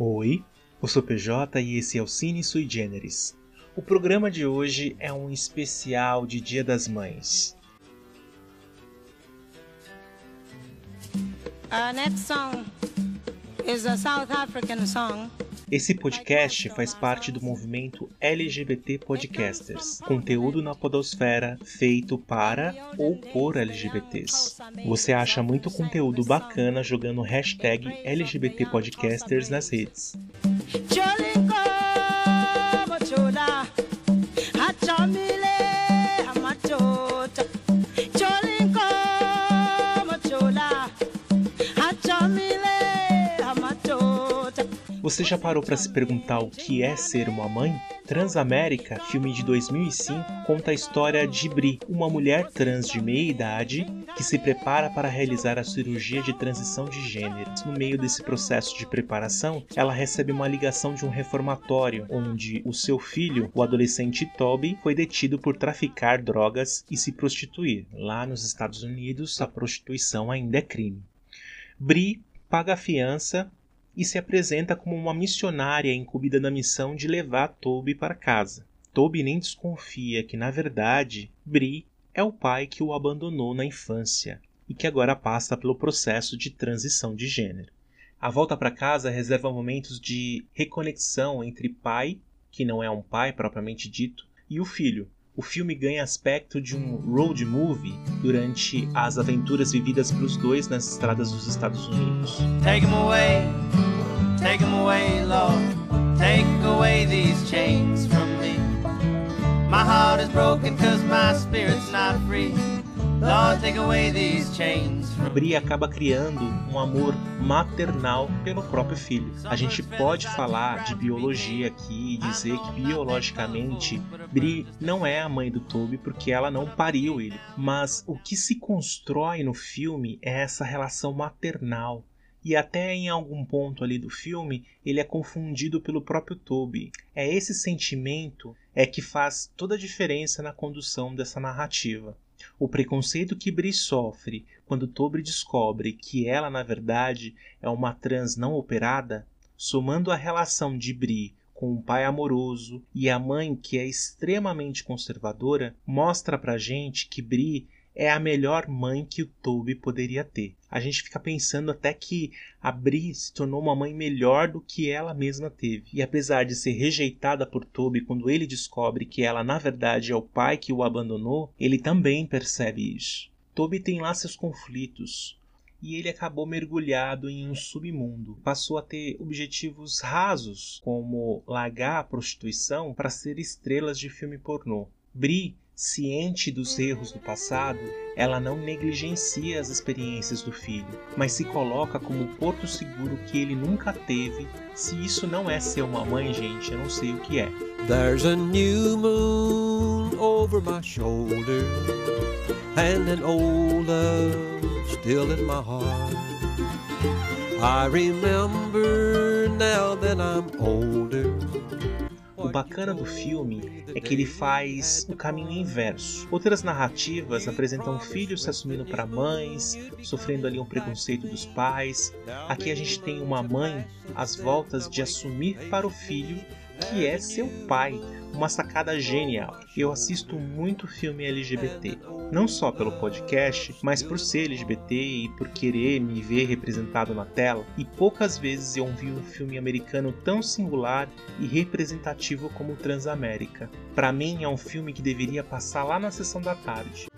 Oi, eu sou PJ e esse é o Cine Sui Generis. O programa de hoje é um especial de Dia das Mães. Our next song is a South African song. Esse podcast faz parte do movimento LGBT Podcasters, conteúdo na podosfera feito para ou por LGBTs. Você acha muito conteúdo bacana jogando hashtag LGBT Podcasters nas redes. Você já parou para se perguntar o que é ser uma mãe? Transamérica, filme de 2005, conta a história de Bri, uma mulher trans de meia idade que se prepara para realizar a cirurgia de transição de gênero. No meio desse processo de preparação, ela recebe uma ligação de um reformatório, onde o seu filho, o adolescente Toby, foi detido por traficar drogas e se prostituir. Lá nos Estados Unidos, a prostituição ainda é crime. Bri paga a fiança e se apresenta como uma missionária incumbida da missão de levar Toby para casa. Toby nem desconfia que, na verdade, Bri é o pai que o abandonou na infância e que agora passa pelo processo de transição de gênero. A volta para casa reserva momentos de reconexão entre pai, que não é um pai propriamente dito, e o filho. O filme ganha aspecto de um road movie durante as aventuras vividas pelos dois nas estradas dos Estados Unidos. Take 'em away, take 'em away, Lord. Take away these chains from me. My heart is broken cause my spirit's not free. Lord, take away these chains Bri acaba criando um amor maternal pelo próprio filho. A gente pode falar de biologia aqui e dizer que biologicamente Bri não é a mãe do Toby porque ela não pariu ele. Mas o que se constrói no filme é essa relação maternal. E até em algum ponto ali do filme, ele é confundido pelo próprio Toby. É esse sentimento é que faz toda a diferença na condução dessa narrativa. O preconceito que Bri sofre quando Toby descobre que ela, na verdade, é uma trans não operada, somando a relação de Bri com um pai amoroso e a mãe que é extremamente conservadora, mostra pra gente que Bri é a melhor mãe que o Toby poderia ter. A gente fica pensando até que a Bri se tornou uma mãe melhor do que ela mesma teve. E apesar de ser rejeitada por Toby quando ele descobre que ela na verdade é o pai que o abandonou, ele também percebe isso. Toby tem lá seus conflitos, e ele acabou mergulhado em um submundo. Passou a ter objetivos rasos, como largar a prostituição para ser estrelas de filme pornô. Bri, ciente dos erros do passado, ela não negligencia as experiências do filho, mas se coloca como o porto seguro que ele nunca teve. Se isso não é ser uma mãe, gente, eu não sei o que é. There's a new moon over my shoulder, and an old love still in my heart. I remember now that I'm older. O bacana do filme é que ele faz o caminho inverso. Outras narrativas apresentam filhos se assumindo para mães, sofrendo ali um preconceito dos pais. Aqui a gente tem uma mãe às voltas de assumir para o filho que é seu pai. Uma sacada genial. Eu assisto muito filme LGBT, não só pelo podcast, mas por ser LGBT e por querer me ver representado na tela. E poucas vezes eu vi um filme americano tão singular e representativo como Transamérica. Para mim é um filme que deveria passar lá na sessão da tarde.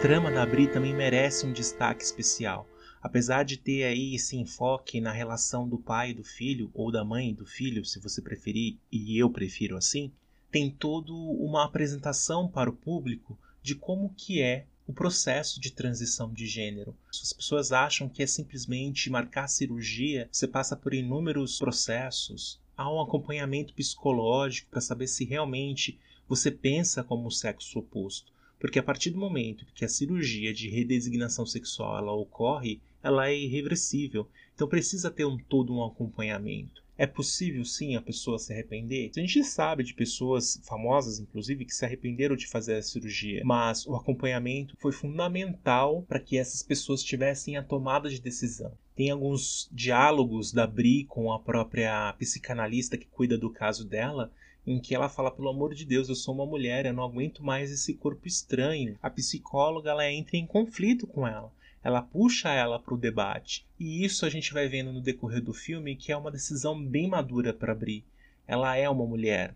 Trama da Bri também merece um destaque especial. Apesar de ter aí esse enfoque na relação do pai e do filho, ou da mãe e do filho, se você preferir, e eu prefiro assim, tem todo uma apresentação para o público de como que é o processo de transição de gênero. As pessoas acham que é simplesmente marcar cirurgia, você passa por inúmeros processos, há um acompanhamento psicológico para saber se realmente você pensa como o sexo oposto. Porque a partir do momento que a cirurgia de redesignação sexual ela ocorre, ela é irreversível. Então precisa ter um todo um acompanhamento. É possível sim a pessoa se arrepender? A gente sabe de pessoas famosas, inclusive, que se arrependeram de fazer a cirurgia, mas o acompanhamento foi fundamental para que essas pessoas tivessem a tomada de decisão. Tem alguns diálogos da Bri com a própria psicanalista que cuida do caso dela, em que ela fala: pelo amor de Deus, eu sou uma mulher, eu não aguento mais esse corpo estranho. A psicóloga ela entra em conflito com ela ela puxa ela para o debate. E isso a gente vai vendo no decorrer do filme que é uma decisão bem madura para Bri. Ela é uma mulher.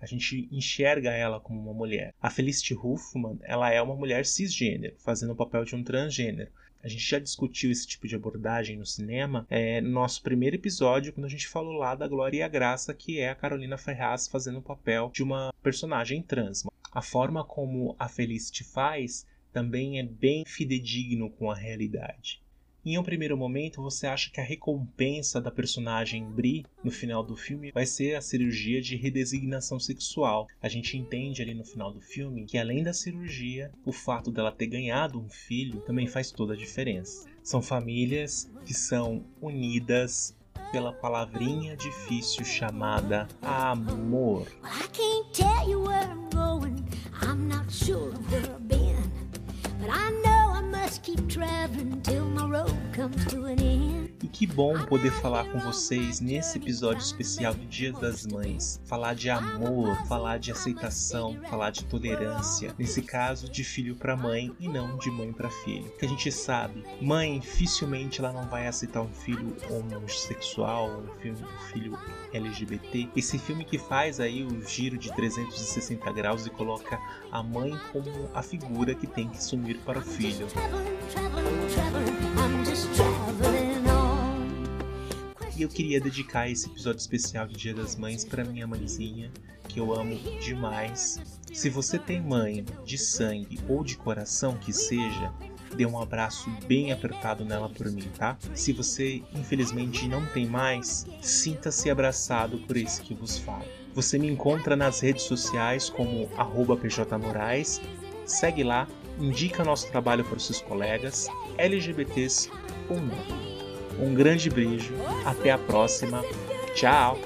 A gente enxerga ela como uma mulher. A Felicity Huffman, ela é uma mulher cisgênero, fazendo o papel de um transgênero. A gente já discutiu esse tipo de abordagem no cinema é, no nosso primeiro episódio, quando a gente falou lá da Glória e a Graça, que é a Carolina Ferraz fazendo o papel de uma personagem trans. A forma como a Felicity faz também é bem fidedigno com a realidade. Em um primeiro momento, você acha que a recompensa da personagem Bri no final do filme vai ser a cirurgia de redesignação sexual. A gente entende ali no final do filme que além da cirurgia, o fato dela ter ganhado um filho também faz toda a diferença. São famílias que são unidas pela palavrinha difícil chamada amor. E que bom poder falar com vocês nesse episódio especial do Dia das Mães. Falar de amor, falar de aceitação, falar de tolerância. Nesse caso, de filho para mãe e não de mãe para filho. Que a gente sabe, mãe dificilmente ela não vai aceitar um filho homossexual, um filho, um filho LGBT. Esse filme que faz aí o giro de 360 graus e coloca a mãe como a figura que tem que sumir para o filho. E eu queria dedicar esse episódio especial de Dia das Mães para minha mãezinha, que eu amo demais. Se você tem mãe de sangue ou de coração que seja, dê um abraço bem apertado nela por mim, tá? Se você infelizmente não tem mais, sinta-se abraçado por esse que vos falo. Você me encontra nas redes sociais como pjmorais. Segue lá, indica nosso trabalho para os seus colegas, LGBTs ou não. Um grande beijo, até a próxima. Tchau!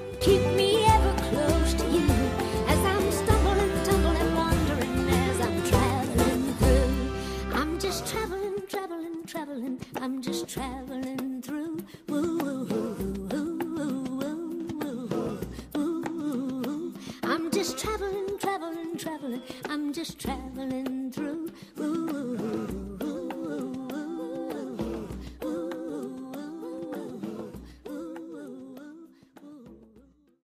I'm just traveling through. I'm just traveling, traveling, traveling. I'm just traveling through.